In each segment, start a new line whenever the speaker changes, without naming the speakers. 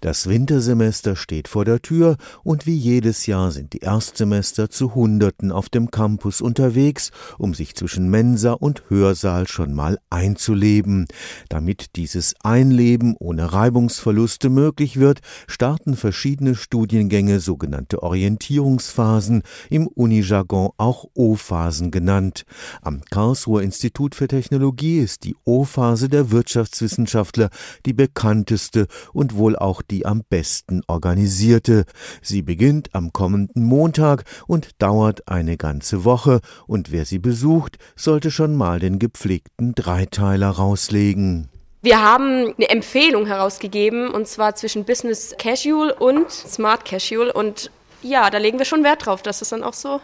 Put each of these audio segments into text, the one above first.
Das Wintersemester steht vor der Tür und wie jedes Jahr sind die Erstsemester zu Hunderten auf dem Campus unterwegs, um sich zwischen Mensa und Hörsaal schon mal einzuleben. Damit dieses Einleben ohne Reibungsverluste möglich wird, starten verschiedene Studiengänge sogenannte Orientierungsphasen, im Unijargon auch O-Phasen genannt. Am Karlsruher Institut für Technologie ist die O-Phase der Wirtschaftswissenschaftler die bekannteste und wohl auch die am besten organisierte. Sie beginnt am kommenden Montag und dauert eine ganze Woche, und wer sie besucht, sollte schon mal den gepflegten Dreiteiler rauslegen.
Wir haben eine Empfehlung herausgegeben, und zwar zwischen Business Casual und Smart Casual. Und ja, da legen wir schon Wert drauf, dass es dann auch so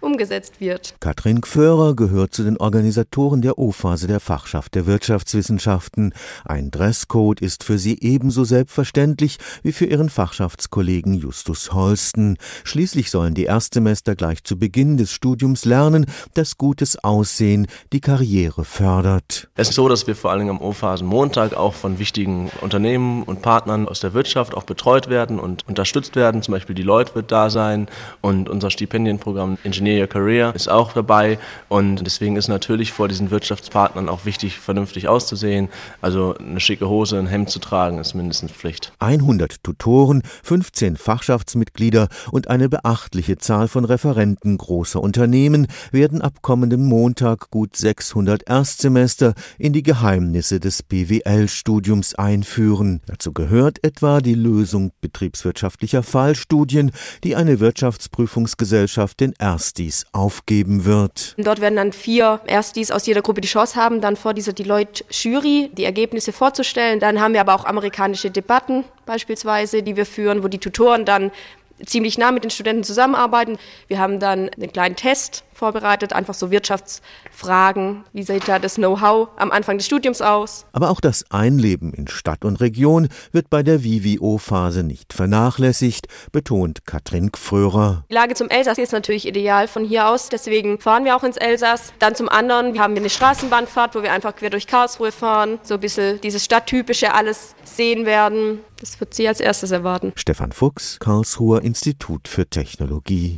umgesetzt wird.
Katrin Gförer gehört zu den Organisatoren der O-Phase der Fachschaft der Wirtschaftswissenschaften. Ein Dresscode ist für sie ebenso selbstverständlich wie für ihren Fachschaftskollegen Justus Holsten. Schließlich sollen die Erstsemester gleich zu Beginn des Studiums lernen, dass gutes Aussehen die Karriere fördert.
Es ist so, dass wir vor allem am O-Phasen Montag auch von wichtigen Unternehmen und Partnern aus der Wirtschaft auch betreut werden und unterstützt werden. Zum Beispiel die Leute wird da sein und unser Stipendienprogramm Ingenieur Engineer Your Career ist auch dabei und deswegen ist natürlich vor diesen Wirtschaftspartnern auch wichtig, vernünftig auszusehen. Also eine schicke Hose, ein Hemd zu tragen ist mindestens Pflicht.
100 Tutoren, 15 Fachschaftsmitglieder und eine beachtliche Zahl von Referenten großer Unternehmen werden ab kommendem Montag gut 600 Erstsemester in die Geheimnisse des BWL-Studiums einführen. Dazu gehört etwa die Lösung betriebswirtschaftlicher Fallstudien, die eine Wirtschaftsprüfungsgesellschaft den Erst Erstis aufgeben wird.
Dort werden dann vier Erstis aus jeder Gruppe die Chance haben, dann vor dieser Deloitte-Jury die Ergebnisse vorzustellen. Dann haben wir aber auch amerikanische Debatten beispielsweise, die wir führen, wo die Tutoren dann ziemlich nah mit den Studenten zusammenarbeiten. Wir haben dann einen kleinen Test vorbereitet, einfach so Wirtschaftsfragen. Wie sieht da das Know-how am Anfang des Studiums aus?
Aber auch das Einleben in Stadt und Region wird bei der VWO-Phase nicht vernachlässigt, betont Katrin Gfrörer.
Die Lage zum Elsass ist natürlich ideal von hier aus, deswegen fahren wir auch ins Elsass. Dann zum anderen haben wir eine Straßenbahnfahrt, wo wir einfach quer durch Karlsruhe fahren, so ein bisschen dieses Stadttypische alles sehen werden. Das wird Sie als erstes erwarten.
Stefan Fuchs, Karlsruher Institut für Technologie.